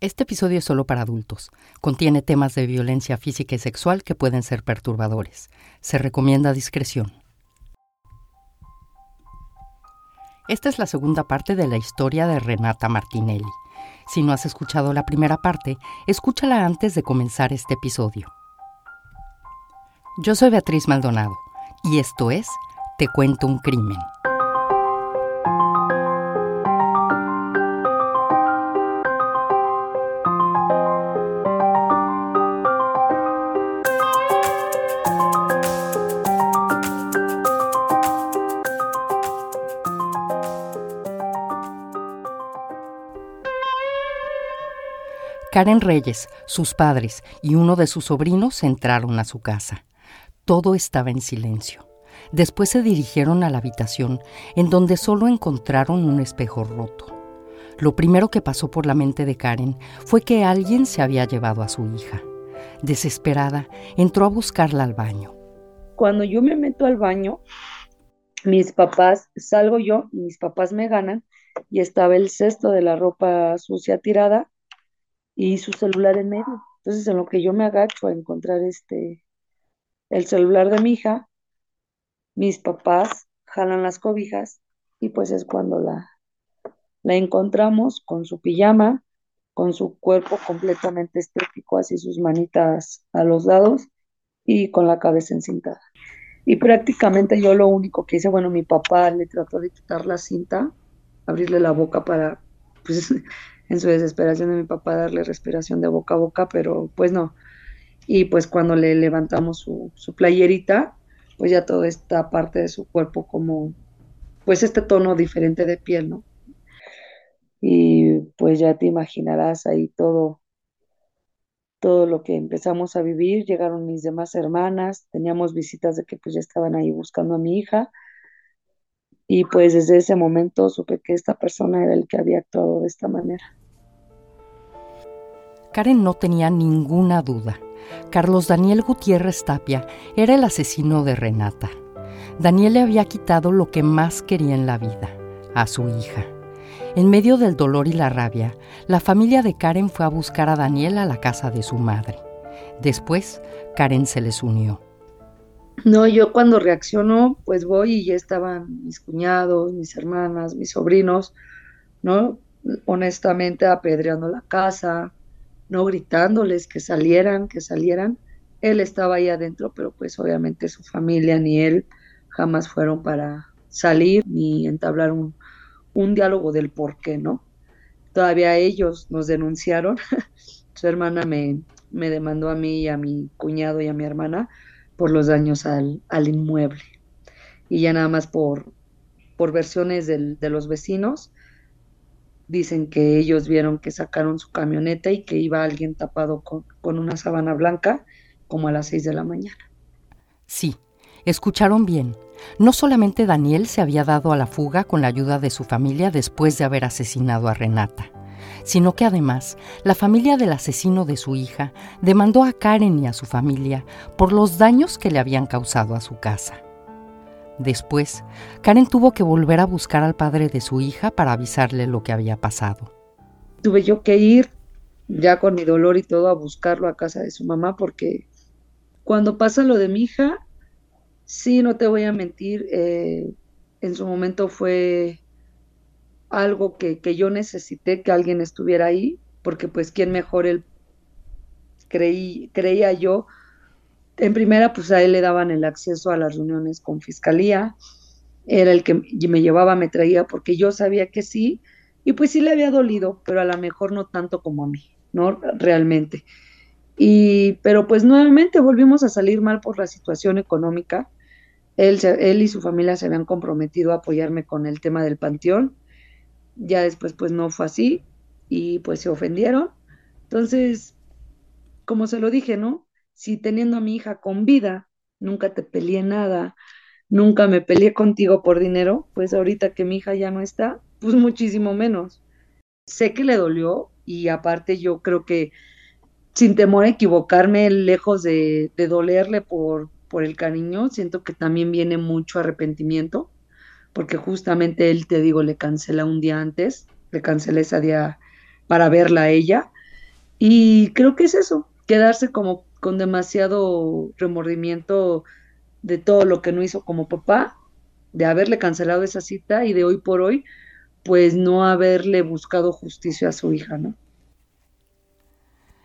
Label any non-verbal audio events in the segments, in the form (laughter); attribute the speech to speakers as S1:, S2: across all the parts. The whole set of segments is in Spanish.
S1: Este episodio es solo para adultos. Contiene temas de violencia física y sexual que pueden ser perturbadores. Se recomienda discreción. Esta es la segunda parte de la historia de Renata Martinelli. Si no has escuchado la primera parte, escúchala antes de comenzar este episodio. Yo soy Beatriz Maldonado y esto es Te cuento un crimen. Karen Reyes, sus padres y uno de sus sobrinos entraron a su casa. Todo estaba en silencio. Después se dirigieron a la habitación, en donde solo encontraron un espejo roto. Lo primero que pasó por la mente de Karen fue que alguien se había llevado a su hija. Desesperada, entró a buscarla al baño.
S2: Cuando yo me meto al baño, mis papás, salgo yo, mis papás me ganan y estaba el cesto de la ropa sucia tirada y su celular en medio. Entonces, en lo que yo me agacho a encontrar este, el celular de mi hija, mis papás jalan las cobijas y pues es cuando la, la encontramos con su pijama, con su cuerpo completamente estético, así sus manitas a los lados y con la cabeza encintada. Y prácticamente yo lo único que hice, bueno, mi papá le trató de quitar la cinta, abrirle la boca para, pues, (laughs) en su desesperación de mi papá darle respiración de boca a boca, pero pues no. Y pues cuando le levantamos su, su playerita, pues ya toda esta parte de su cuerpo como, pues este tono diferente de piel, ¿no? Y pues ya te imaginarás ahí todo, todo lo que empezamos a vivir. Llegaron mis demás hermanas, teníamos visitas de que pues ya estaban ahí buscando a mi hija. Y pues desde ese momento supe que esta persona era el que había actuado de esta manera.
S1: Karen no tenía ninguna duda. Carlos Daniel Gutiérrez Tapia era el asesino de Renata. Daniel le había quitado lo que más quería en la vida, a su hija. En medio del dolor y la rabia, la familia de Karen fue a buscar a Daniel a la casa de su madre. Después, Karen se les unió.
S2: No, yo cuando reaccionó, pues voy y ya estaban mis cuñados, mis hermanas, mis sobrinos, ¿no? Honestamente apedreando la casa, no gritándoles que salieran, que salieran. Él estaba ahí adentro, pero pues obviamente su familia ni él jamás fueron para salir ni entablar un, un diálogo del por qué, ¿no? Todavía ellos nos denunciaron. (laughs) su hermana me, me demandó a mí y a mi cuñado y a mi hermana por los daños al, al inmueble. Y ya nada más por, por versiones de los vecinos, dicen que ellos vieron que sacaron su camioneta y que iba alguien tapado con, con una sábana blanca como a las seis de la mañana.
S1: Sí, escucharon bien. No solamente Daniel se había dado a la fuga con la ayuda de su familia después de haber asesinado a Renata, sino que además la familia del asesino de su hija demandó a Karen y a su familia por los daños que le habían causado a su casa. Después, Karen tuvo que volver a buscar al padre de su hija para avisarle lo que había pasado.
S2: Tuve yo que ir ya con mi dolor y todo a buscarlo a casa de su mamá porque cuando pasa lo de mi hija, sí, no te voy a mentir, eh, en su momento fue algo que, que, yo necesité que alguien estuviera ahí, porque pues quién mejor él creí, creía yo en primera, pues a él le daban el acceso a las reuniones con fiscalía, era el que me llevaba, me traía, porque yo sabía que sí, y pues sí le había dolido, pero a lo mejor no tanto como a mí, ¿no? Realmente. Y, pero pues nuevamente volvimos a salir mal por la situación económica. Él, él y su familia se habían comprometido a apoyarme con el tema del panteón. Ya después pues no fue así y pues se ofendieron. Entonces, como se lo dije, ¿no? si teniendo a mi hija con vida, nunca te peleé nada, nunca me peleé contigo por dinero, pues ahorita que mi hija ya no está, pues muchísimo menos. Sé que le dolió y aparte yo creo que sin temor a equivocarme, lejos de, de dolerle por, por el cariño, siento que también viene mucho arrepentimiento, porque justamente él, te digo, le cancela un día antes, le cancelé ese día para verla a ella, Y creo que es eso, quedarse como con demasiado remordimiento de todo lo que no hizo como papá, de haberle cancelado esa cita y de hoy por hoy, pues no haberle buscado justicia a su hija, ¿no?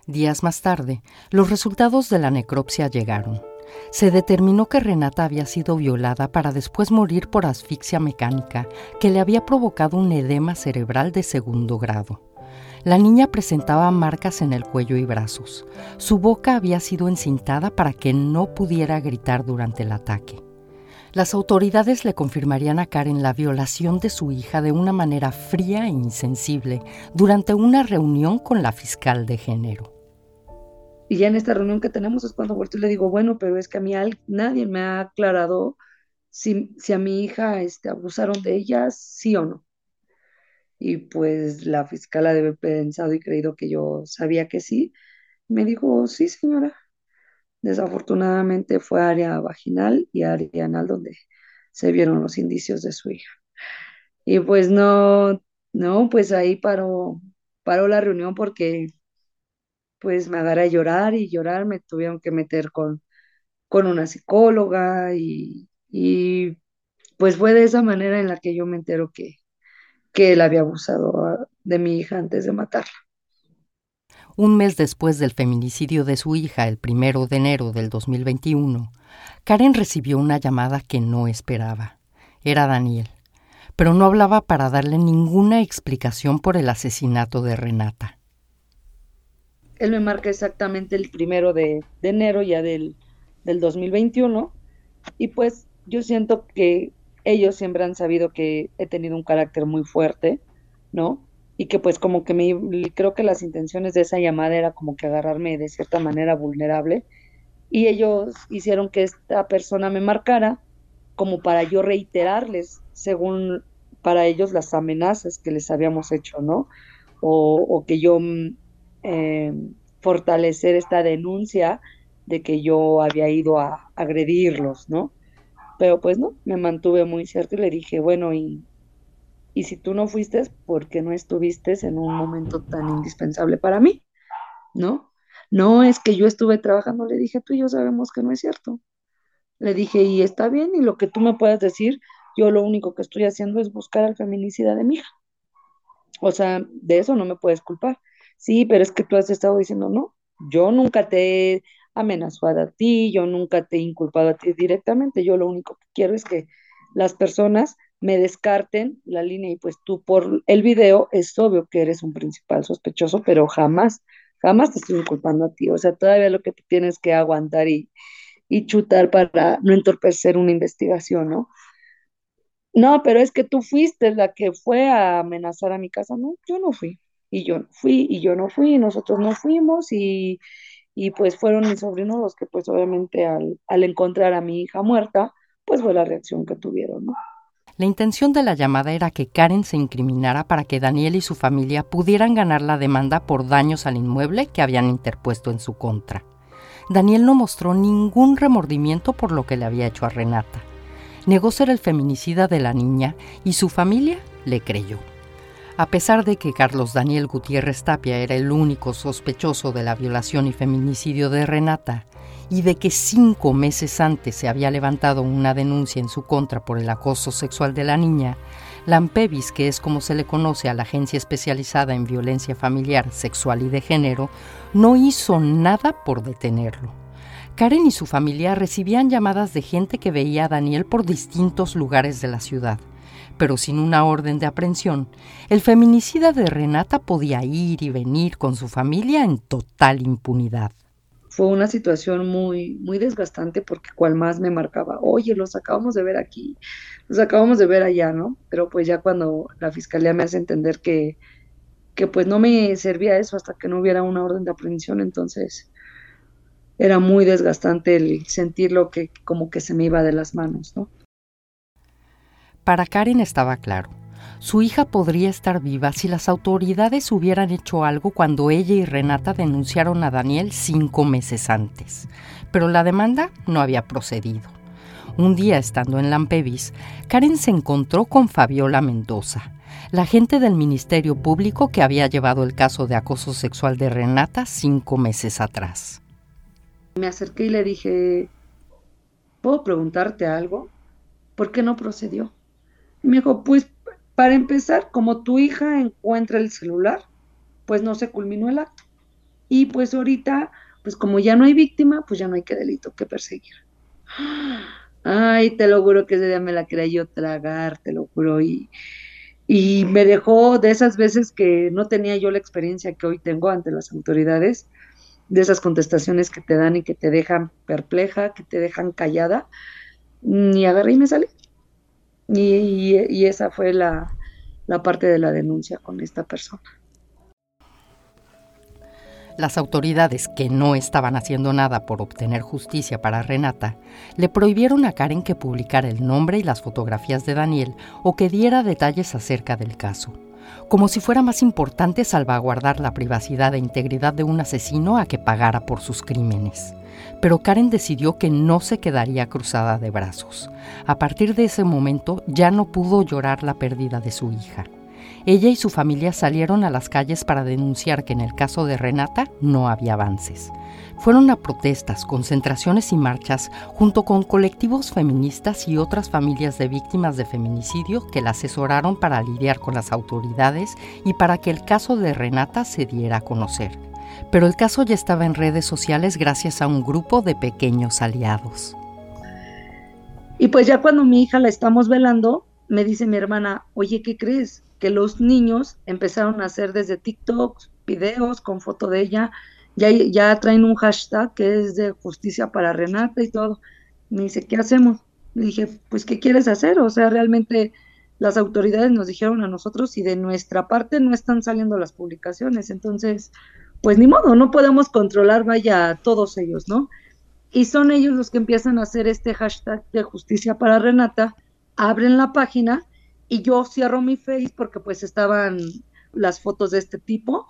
S1: Días más tarde, los resultados de la necropsia llegaron. Se determinó que Renata había sido violada para después morir por asfixia mecánica que le había provocado un edema cerebral de segundo grado. La niña presentaba marcas en el cuello y brazos. Su boca había sido encintada para que no pudiera gritar durante el ataque. Las autoridades le confirmarían a Karen la violación de su hija de una manera fría e insensible durante una reunión con la fiscal de género.
S2: Y ya en esta reunión que tenemos es cuando vuelto y le digo, bueno, pero es que a mí nadie me ha aclarado si, si a mi hija este, abusaron de ella, sí o no. Y pues la fiscal ha de haber pensado y creído que yo sabía que sí. Me dijo, sí, señora. Desafortunadamente fue área vaginal y área anal donde se vieron los indicios de su hija. Y pues no, no, pues ahí paró, paró la reunión porque pues me agarré a llorar y llorar, me tuvieron que meter con, con una psicóloga y, y pues fue de esa manera en la que yo me entero que, que él había abusado ah, de mi hija antes de matarla.
S1: Un mes después del feminicidio de su hija, el primero de enero del 2021, Karen recibió una llamada que no esperaba. Era Daniel, pero no hablaba para darle ninguna explicación por el asesinato de Renata.
S2: Él me marca exactamente el primero de, enero ya del, del 2021 y pues yo siento que ellos siempre han sabido que he tenido un carácter muy fuerte, ¿no? Y que pues como que me, creo que las intenciones de esa llamada era como que agarrarme de cierta manera vulnerable y ellos hicieron que esta persona me marcara como para yo reiterarles, según para ellos, las amenazas que les habíamos hecho, ¿no? O, que yo mm, eh, fortalecer esta denuncia de que yo había ido a agredirlos, ¿no? Pero pues no, me mantuve muy cierto y le dije, bueno, y, y si tú no fuiste, ¿por qué no estuviste en un momento tan indispensable para mí? ¿No? No es que yo estuve trabajando, le dije, tú y yo sabemos que no es cierto. Le dije, y está bien, y lo que tú me puedas decir, yo lo único que estoy haciendo es buscar al feminicida de mi hija. O sea, de eso no me puedes culpar. Sí, pero es que tú has estado diciendo, no, yo nunca te he amenazado a ti, yo nunca te he inculpado a ti directamente, yo lo único que quiero es que las personas me descarten la línea y pues tú por el video es obvio que eres un principal sospechoso, pero jamás, jamás te estoy inculpando a ti, o sea, todavía lo que tienes que aguantar y, y chutar para no entorpecer una investigación, ¿no? No, pero es que tú fuiste la que fue a amenazar a mi casa, no, yo no fui, y yo no fui, y yo no fui, nosotros no fuimos, y, y pues fueron mis sobrinos los que pues obviamente al, al encontrar a mi hija muerta, pues fue la reacción que tuvieron, ¿no?
S1: La intención de la llamada era que Karen se incriminara para que Daniel y su familia pudieran ganar la demanda por daños al inmueble que habían interpuesto en su contra. Daniel no mostró ningún remordimiento por lo que le había hecho a Renata. Negó ser el feminicida de la niña y su familia le creyó. A pesar de que Carlos Daniel Gutiérrez Tapia era el único sospechoso de la violación y feminicidio de Renata, y de que cinco meses antes se había levantado una denuncia en su contra por el acoso sexual de la niña, Lampevis, que es como se le conoce a la agencia especializada en violencia familiar, sexual y de género, no hizo nada por detenerlo. Karen y su familia recibían llamadas de gente que veía a Daniel por distintos lugares de la ciudad pero sin una orden de aprehensión, el feminicida de Renata podía ir y venir con su familia en total impunidad.
S2: Fue una situación muy, muy desgastante porque cual más me marcaba, oye, los acabamos de ver aquí, los acabamos de ver allá, ¿no? Pero pues ya cuando la fiscalía me hace entender que, que pues no me servía eso hasta que no hubiera una orden de aprehensión, entonces era muy desgastante el sentir lo que como que se me iba de las manos, ¿no?
S1: Para Karen estaba claro. Su hija podría estar viva si las autoridades hubieran hecho algo cuando ella y Renata denunciaron a Daniel cinco meses antes. Pero la demanda no había procedido. Un día, estando en Lampevis, Karen se encontró con Fabiola Mendoza, la gente del Ministerio Público que había llevado el caso de acoso sexual de Renata cinco meses atrás.
S2: Me acerqué y le dije, ¿puedo preguntarte algo? ¿Por qué no procedió? Y me dijo, pues para empezar, como tu hija encuentra el celular, pues no se culminó el acto. Y pues ahorita, pues como ya no hay víctima, pues ya no hay qué delito que perseguir. Ay, te lo juro que ese día me la quería yo tragar, te lo juro. Y, y me dejó de esas veces que no tenía yo la experiencia que hoy tengo ante las autoridades, de esas contestaciones que te dan y que te dejan perpleja, que te dejan callada, ni agarré y me salí. Y, esa fue la parte de la denuncia con esta persona.
S1: Las autoridades, que no estaban haciendo nada por obtener justicia para Renata, le prohibieron a Karen que publicara el nombre y las fotografías de Daniel o que diera detalles acerca del caso, como si fuera más importante salvaguardar la privacidad e integridad de un asesino a que pagara por sus crímenes. Pero Karen decidió que no se quedaría cruzada de brazos. A partir de ese momento ya no pudo llorar la pérdida de su hija. Ella y su familia salieron a las calles para denunciar que en el caso de Renata no había avances. Fueron a protestas, concentraciones y marchas junto con colectivos feministas y otras familias de víctimas de feminicidio que la asesoraron para lidiar con las autoridades y para que el caso de Renata se diera a conocer. Pero el caso ya estaba en redes sociales gracias a un grupo de pequeños aliados.
S2: Y pues ya cuando mi hija la estamos velando, me dice mi hermana, oye, ¿qué crees? Que los niños empezaron a hacer desde TikTok videos con foto de ella, ya, ya traen un hashtag que es de justicia para Renata y todo. Me dice, ¿qué hacemos? Le dije, pues, ¿qué quieres hacer? O sea, realmente las autoridades nos dijeron a nosotros y de nuestra parte no están saliendo las publicaciones. Entonces, pues ni modo, no podemos controlar, vaya, a todos ellos, ¿no? Y son ellos los que empiezan a hacer este hashtag de justicia para Renata, abren la página y yo cierro mi face porque pues estaban las fotos de este tipo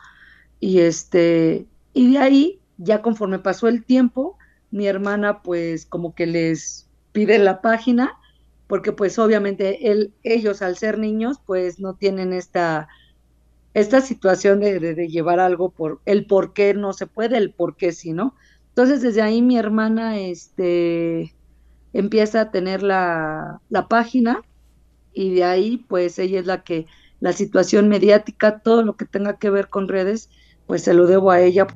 S2: y este y de ahí ya conforme pasó el tiempo mi hermana pues como que les pide la página porque pues obviamente él, ellos al ser niños pues no tienen esta esta situación de, llevar algo por el por qué no se puede, el por qué sí, ¿no? Entonces desde ahí mi hermana este empieza a tener la, la página y de ahí pues ella es la que la situación mediática, todo lo que tenga que ver con redes, pues se lo debo a ella.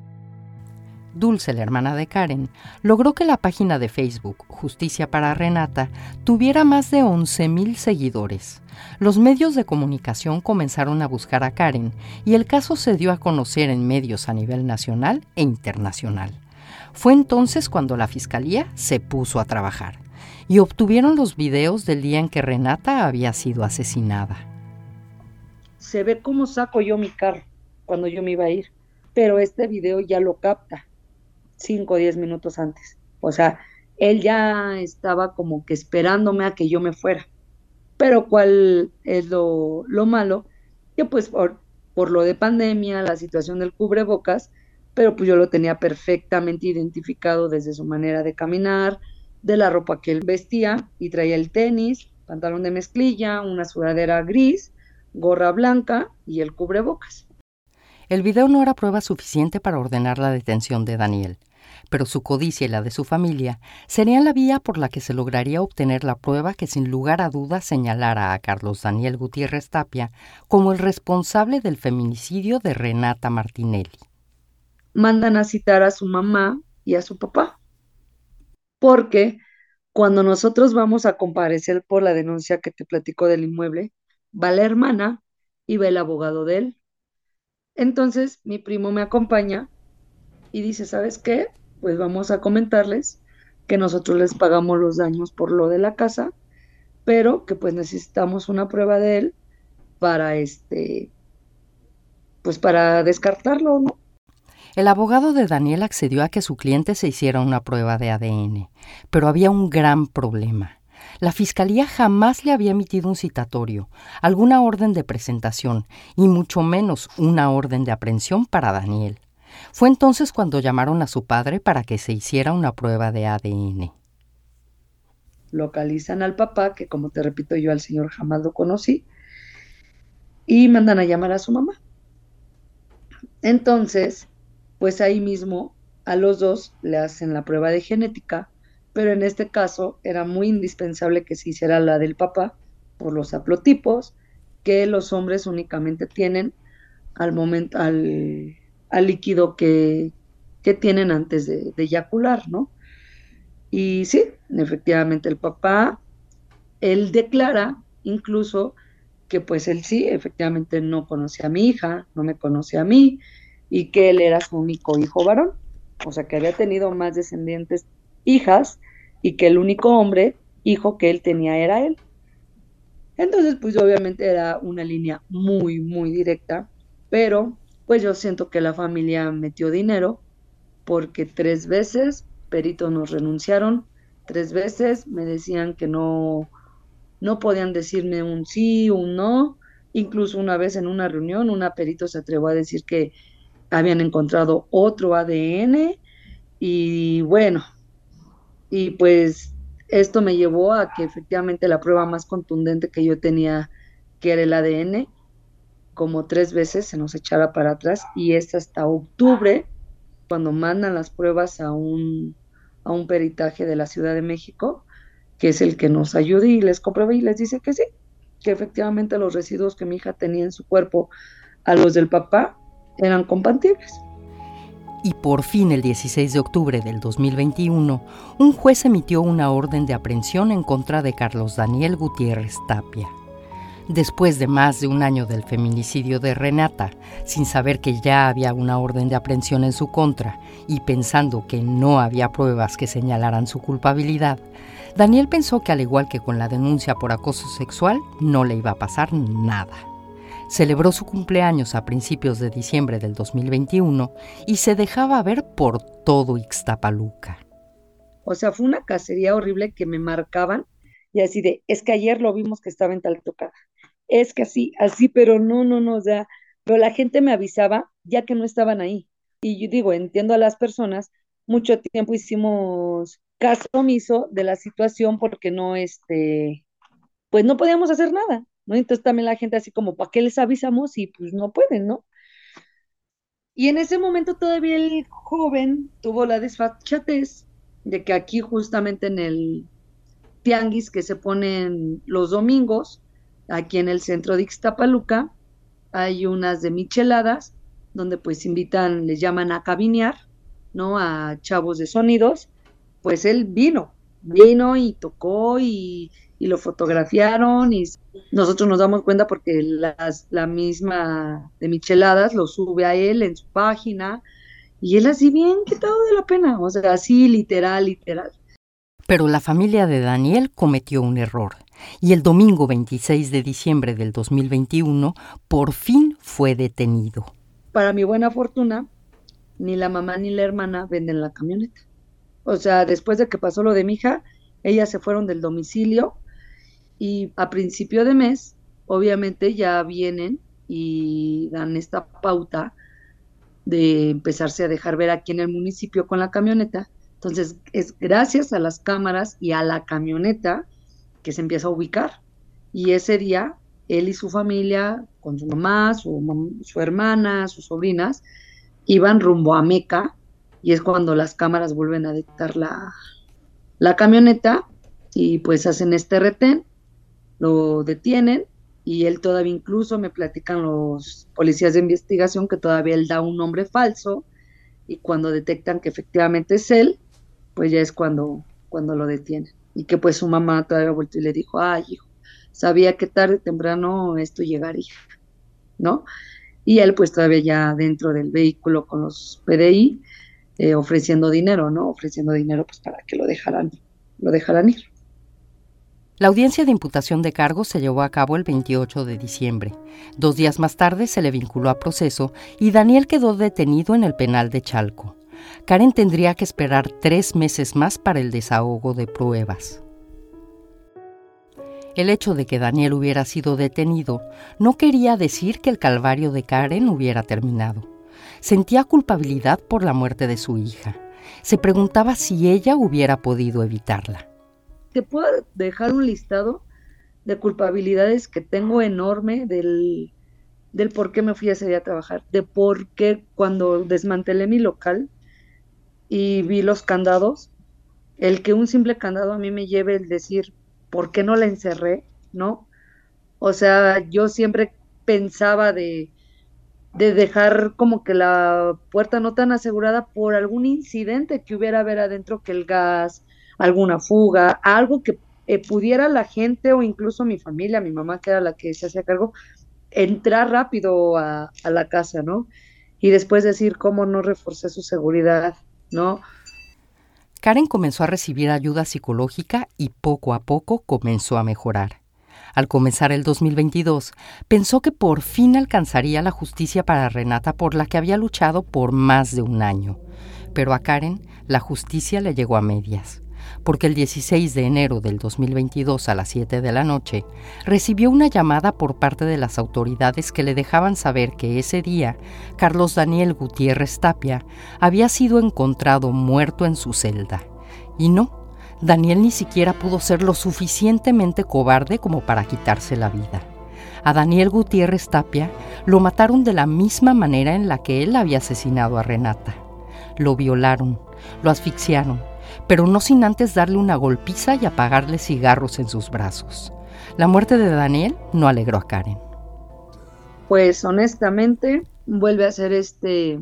S1: Dulce, la hermana de Karen, logró que la página de Facebook Justicia para Renata tuviera más de 11.000 seguidores. Los medios de comunicación comenzaron a buscar a Karen y el caso se dio a conocer en medios a nivel nacional e internacional. Fue entonces cuando la Fiscalía se puso a trabajar y obtuvieron los videos del día en que Renata había sido asesinada.
S2: Se ve cómo saco yo mi carro cuando yo me iba a ir, pero este video ya lo capta 5 o 10 minutos antes. O sea, él ya estaba como que esperándome a que yo me fuera. Pero cuál es lo, lo malo, que pues por, por lo de pandemia, la situación del cubrebocas, pero pues yo lo tenía perfectamente identificado desde su manera de caminar, de la ropa que él vestía y traía el tenis, pantalón de mezclilla, una sudadera gris, gorra blanca y el cubrebocas.
S1: El video no era prueba suficiente para ordenar la detención de Daniel, pero su codicia y la de su familia serían la vía por la que se lograría obtener la prueba que sin lugar a dudas señalara a Carlos Daniel Gutiérrez Tapia como el responsable del feminicidio de Renata Martinelli.
S2: Mandan a citar a su mamá y a su papá porque cuando nosotros vamos a comparecer por la denuncia que te platico del inmueble, va la hermana y va el abogado de él. Entonces mi primo me acompaña y dice, ¿sabes qué? Pues vamos a comentarles que nosotros les pagamos los daños por lo de la casa, pero que pues necesitamos una prueba de él para este, pues para descartarlo, ¿no?
S1: El abogado de Daniel accedió a que su cliente se hiciera una prueba de ADN, pero había un gran problema. La Fiscalía jamás le había emitido un citatorio, alguna orden de presentación y mucho menos una orden de aprehensión para Daniel. Fue entonces cuando llamaron a su padre para que se hiciera una prueba de ADN.
S2: Localizan al papá, que como te repito yo al señor jamás lo conocí, y mandan a llamar a su mamá. Entonces, pues ahí mismo a los dos le hacen la prueba de genética, pero en este caso era muy indispensable que se hiciera la del papá por los haplotipos que los hombres únicamente tienen al momento, al, líquido que, tienen antes de, de, eyacular, ¿no? Y sí, efectivamente el papá, él declara incluso que pues él sí, efectivamente no conoce a mi hija, no me conoce a mí, y que él era su único hijo varón, o sea que había tenido más descendientes hijas y que el único hombre, hijo que él tenía era él. Entonces, pues obviamente era una línea muy, muy directa, pero pues yo siento que la familia metió dinero porque tres veces peritos nos renunciaron, tres veces me decían que no, no podían decirme un sí, un no, incluso una vez en una reunión una perito se atrevió a decir que habían encontrado otro ADN y bueno, y pues esto me llevó a que efectivamente la prueba más contundente que yo tenía, que era el ADN, como tres veces se nos echara para atrás y es hasta octubre cuando mandan las pruebas a un, a un peritaje de la Ciudad de México, que es el que nos ayuda y les comprueba y les dice que sí, que efectivamente los residuos que mi hija tenía en su cuerpo a los del papá eran compatibles
S1: y por fin el 16 de octubre del 2021, un juez emitió una orden de aprehensión en contra de Carlos Daniel Gutiérrez Tapia. Después de más de un año del feminicidio de Renata, sin saber que ya había una orden de aprehensión en su contra y pensando que no había pruebas que señalaran su culpabilidad, Daniel pensó que al igual que con la denuncia por acoso sexual, no le iba a pasar nada celebró su cumpleaños a principios de diciembre del 2021 y se dejaba ver por todo Ixtapaluca.
S2: O sea, fue una cacería horrible que me marcaban y así de, es que ayer lo vimos que estaba en tal tocada. Es que así, así, pero no, no, no, o sea, pero la gente me avisaba ya que no estaban ahí. Y yo digo, entiendo a las personas, mucho tiempo hicimos caso omiso de la situación porque no, este, pues no podíamos hacer nada. Entonces también la gente así como, ¿para qué les avisamos? Y pues no pueden, ¿no? Y en ese momento todavía el joven tuvo la desfachatez de que aquí justamente en el tianguis que se ponen los domingos, aquí en el centro de Ixtapaluca, hay unas de micheladas, donde pues invitan, les llaman a cabinear, ¿no? A chavos de sonidos, pues él vino, vino y tocó y y lo fotografiaron y nosotros nos damos cuenta porque la misma de Micheladas lo sube a él en su página y él así bien quitado de la pena, o sea, así literal, literal.
S1: Pero la familia de Daniel cometió un error y el domingo 26 de diciembre del 2021 por fin fue detenido.
S2: Para mi buena fortuna, ni la mamá ni la hermana venden la camioneta. O sea, después de que pasó lo de mi hija, ellas se fueron del domicilio y a principio de mes, obviamente ya vienen y dan esta pauta de empezarse a dejar ver aquí en el municipio con la camioneta. Entonces, es gracias a las cámaras y a la camioneta que se empieza a ubicar. Y ese día, él y su familia, con su mamá, su, su hermana, sus sobrinas, iban rumbo a Meca y es cuando las cámaras vuelven a detectar la, la camioneta y pues hacen este retén lo detienen y él todavía incluso me platican los policías de investigación que todavía él da un nombre falso y cuando detectan que efectivamente es él, pues ya es cuando, cuando lo detienen. Y que pues su mamá todavía vuelto y le dijo, ay hijo, sabía que tarde o temprano esto llegaría, ¿no? Y él pues todavía ya dentro del vehículo con los PDI eh, ofreciendo dinero, ¿no? Ofreciendo dinero pues para que lo dejaran, lo dejaran ir.
S1: La audiencia de imputación de cargos se llevó a cabo el 28 de diciembre. Dos días más tarde se le vinculó a proceso y Daniel quedó detenido en el penal de Chalco. Karen tendría que esperar tres meses más para el desahogo de pruebas. El hecho de que Daniel hubiera sido detenido no quería decir que el calvario de Karen hubiera terminado. Sentía culpabilidad por la muerte de su hija. Se preguntaba si ella hubiera podido evitarla
S2: te puedo dejar un listado de culpabilidades que tengo enorme del, del por qué me fui ese día a trabajar, de por qué cuando desmantelé mi local y vi los candados, el que un simple candado a mí me lleve el decir, ¿por qué no la encerré? ¿No? O sea, yo siempre pensaba de, de dejar como que la puerta no tan asegurada por algún incidente que hubiera ver adentro que el gas, alguna fuga, algo que eh, pudiera la gente o incluso mi familia, mi mamá que era la que se hacía cargo, entrar rápido a, a la casa, ¿no? Y después decir cómo no reforcé su seguridad, ¿no?
S1: Karen comenzó a recibir ayuda psicológica y poco a poco comenzó a mejorar. Al comenzar el 2022, pensó que por fin alcanzaría la justicia para Renata por la que había luchado por más de un año. Pero a Karen la justicia le llegó a medias porque el 16 de enero del 2022 a las 7 de la noche recibió una llamada por parte de las autoridades que le dejaban saber que ese día Carlos Daniel Gutiérrez Tapia había sido encontrado muerto en su celda. Y no, Daniel ni siquiera pudo ser lo suficientemente cobarde como para quitarse la vida. A Daniel Gutiérrez Tapia lo mataron de la misma manera en la que él había asesinado a Renata. Lo violaron, lo asfixiaron, pero no sin antes darle una golpiza y apagarle cigarros en sus brazos. La muerte de Daniel no alegró a Karen.
S2: Pues honestamente vuelve a ser este,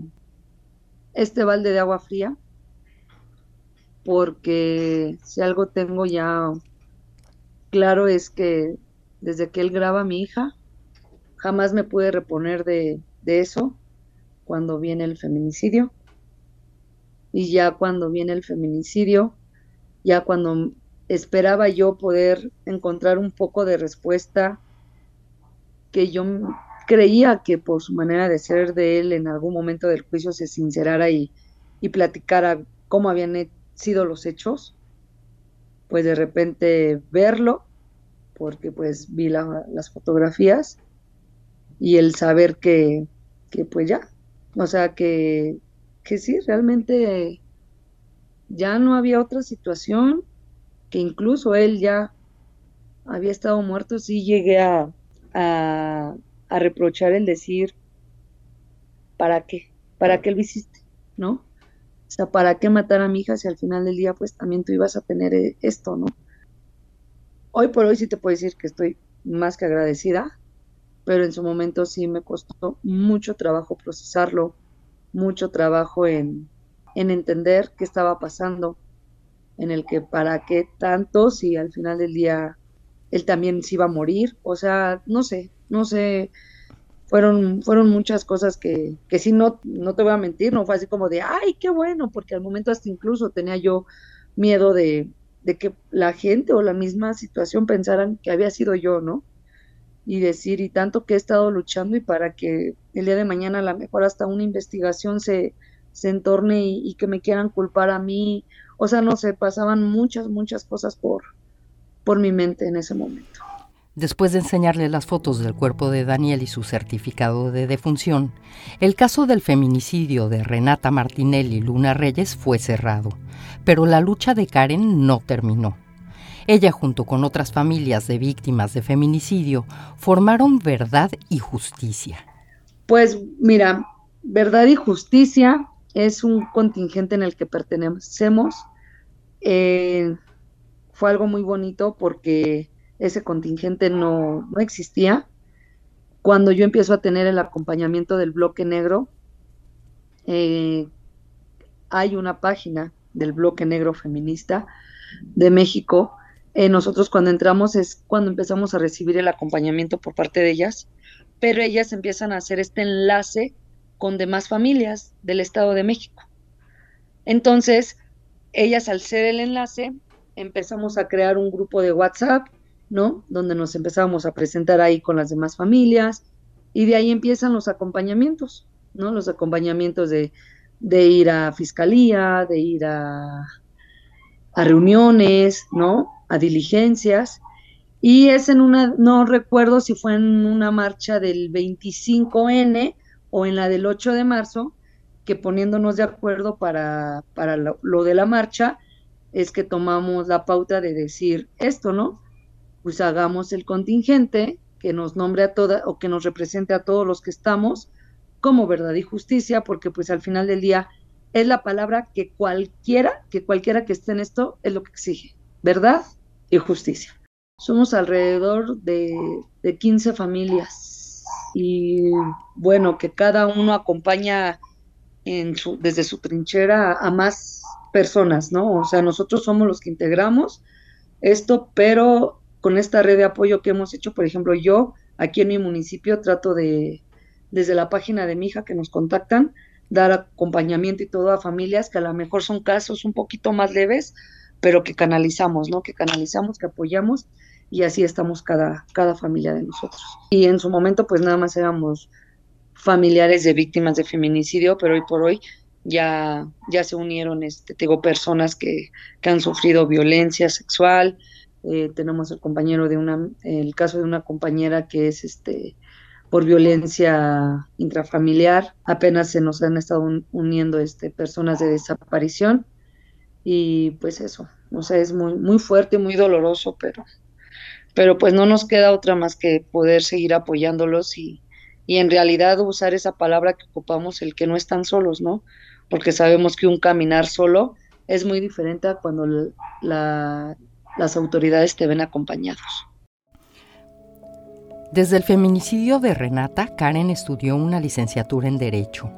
S2: este balde de agua fría, porque si algo tengo ya claro es que desde que él graba a mi hija, jamás me pude reponer de, de eso cuando viene el feminicidio y ya cuando viene el feminicidio, ya cuando esperaba yo poder encontrar un poco de respuesta que yo creía que por su manera de ser de él en algún momento del juicio se sincerara y, y platicara cómo habían sido los hechos, pues de repente verlo, porque pues vi las fotografías y el saber que, que pues ya, o sea que que sí, realmente ya no había otra situación, que incluso él ya había estado muerto, sí llegué a, a, reprochar el decir, ¿para qué? ¿Para qué lo hiciste? ¿No? O sea, ¿para qué matar a mi hija si al final del día pues también tú ibas a tener eh, esto, ¿no? Hoy por hoy sí te puedo decir que estoy más que agradecida, pero en su momento sí me costó mucho trabajo procesarlo, mucho trabajo en, entender qué estaba pasando, en el que para qué tanto si al final del día él también se iba a morir, o sea, no sé, no sé, fueron, fueron muchas cosas que, que sí, no, no te voy a mentir, no fue así como de, ay, qué bueno, porque al momento hasta incluso tenía yo miedo de, de que la gente o la misma situación pensaran que había sido yo, ¿no? Y decir, y tanto que he estado luchando y para que el día de mañana a lo mejor hasta una investigación se, se entorne y, que me quieran culpar a mí. O sea, no sé, pasaban muchas, muchas cosas por, por mi mente en ese momento.
S1: Después de enseñarle las fotos del cuerpo de Daniel y su certificado de defunción, el caso del feminicidio de Renata Martinelli Luna Reyes fue cerrado, pero la lucha de Karen no terminó. Ella junto con otras familias de víctimas de feminicidio formaron Verdad y Justicia.
S2: Pues mira, Verdad y Justicia es un contingente en el que pertenecemos. Eh, fue algo muy bonito porque ese contingente no, existía. Cuando yo empiezo a tener el acompañamiento del bloque negro, eh, hay una página del bloque negro feminista de México eh, nosotros cuando entramos es cuando empezamos a recibir el acompañamiento por parte de ellas, pero ellas empiezan a hacer este enlace con demás familias del Estado de México. Entonces, ellas al ser el enlace, empezamos a crear un grupo de WhatsApp, ¿no? Donde nos empezamos a presentar ahí con las demás familias y de ahí empiezan los acompañamientos, ¿no? Los acompañamientos de, ir a fiscalía, de ir a reuniones, ¿no? A diligencias y es en una, no recuerdo si fue en una marcha del 25N o en la del 8 de marzo, que poniéndonos de acuerdo para, para lo, de la marcha, es que tomamos la pauta de decir esto, ¿no? Pues hagamos el contingente, que nos nombre a toda o que nos represente a todos los que estamos como verdad y justicia, porque pues al final del día es la palabra que cualquiera, que cualquiera que esté en esto es lo que exige, verdad y justicia. Somos alrededor de, de 15 familias y bueno, que cada uno acompaña desde su trinchera a más personas, ¿no? O sea, nosotros somos los que integramos esto, pero con esta red de apoyo que hemos hecho, por ejemplo, yo aquí en mi municipio trato de, desde la página de mi hija que nos contactan, dar acompañamiento y todo a familias que a lo mejor son casos un poquito más leves, pero que canalizamos, ¿no? Que canalizamos, que apoyamos y así estamos cada, cada familia de nosotros. Y en su momento pues nada más éramos familiares de víctimas de feminicidio, pero hoy por hoy ya, ya se unieron, este, tengo personas que, que han sufrido violencia sexual, eh, tenemos el compañero de una, el caso de una compañera que es este por violencia intrafamiliar, apenas se nos han estado uniendo este personas de desaparición y pues eso, o sea, es muy, muy fuerte, muy doloroso, pero, pero pues no nos queda otra más que poder seguir apoyándolos y, y en realidad usar esa palabra que ocupamos, el que no están solos, ¿no? Porque sabemos que un caminar solo es muy diferente a cuando las autoridades te ven acompañados.
S1: Desde el feminicidio de Renata, Karen estudió una licenciatura en Derecho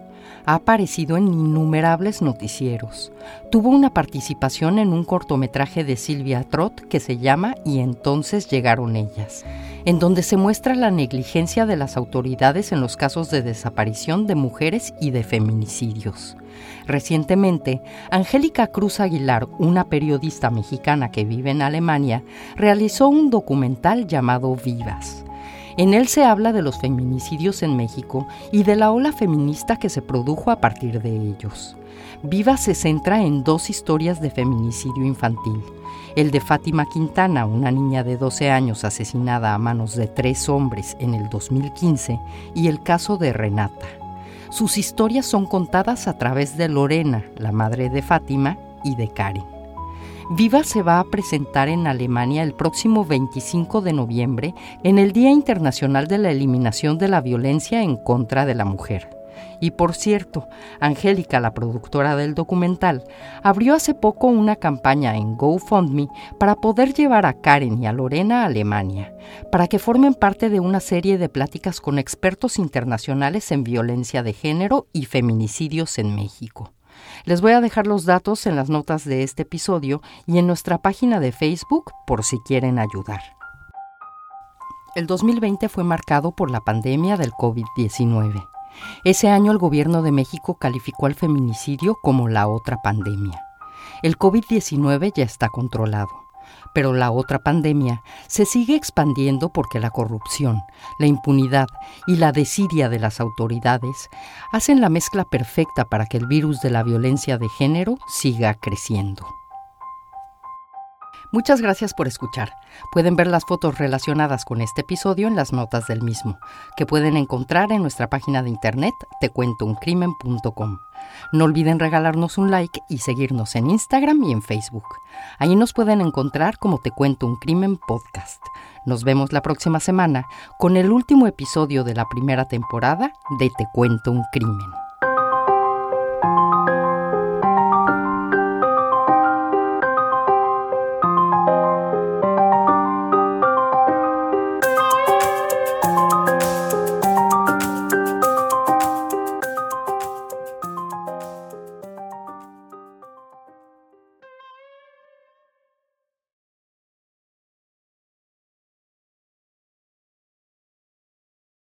S1: ha aparecido en innumerables noticieros. Tuvo una participación en un cortometraje de Silvia Trot que se llama Y entonces llegaron ellas, en donde se muestra la negligencia de las autoridades en los casos de desaparición de mujeres y de feminicidios. Recientemente, Angélica Cruz Aguilar, una periodista mexicana que vive en Alemania, realizó un documental llamado Vivas. En él se habla de los feminicidios en México y de la ola feminista que se produjo a partir de ellos. Viva se centra en dos historias de feminicidio infantil. El de Fátima Quintana, una niña de 12 años asesinada a manos de tres hombres en el 2015, y el caso de Renata. Sus historias son contadas a través de Lorena, la madre de Fátima, y de Karen. Viva se va a presentar en Alemania el próximo 25 de noviembre en el Día Internacional de la Eliminación de la Violencia en contra de la Mujer. Y por cierto, Angélica, la productora del documental, abrió hace poco una campaña en GoFundMe para poder llevar a Karen y a Lorena a Alemania, para que formen parte de una serie de pláticas con expertos internacionales en violencia de género y feminicidios en México. Les voy a dejar los datos en las notas de este episodio y en nuestra página de Facebook por si quieren ayudar. El 2020 fue marcado por la pandemia del COVID-19. Ese año el gobierno de México calificó al feminicidio como la otra pandemia. El COVID-19 ya está controlado pero la otra pandemia se sigue expandiendo porque la corrupción, la impunidad y la desidia de las autoridades hacen la mezcla perfecta para que el virus de la violencia de género siga creciendo. Muchas gracias por escuchar. Pueden ver las fotos relacionadas con este episodio en las notas del mismo, que pueden encontrar en nuestra página de internet tecuentouncrimen.com. No olviden regalarnos un like y seguirnos en Instagram y en Facebook. Ahí nos pueden encontrar como Te Cuento un Crimen Podcast. Nos vemos la próxima semana con el último episodio de la primera temporada de Te Cuento un Crimen.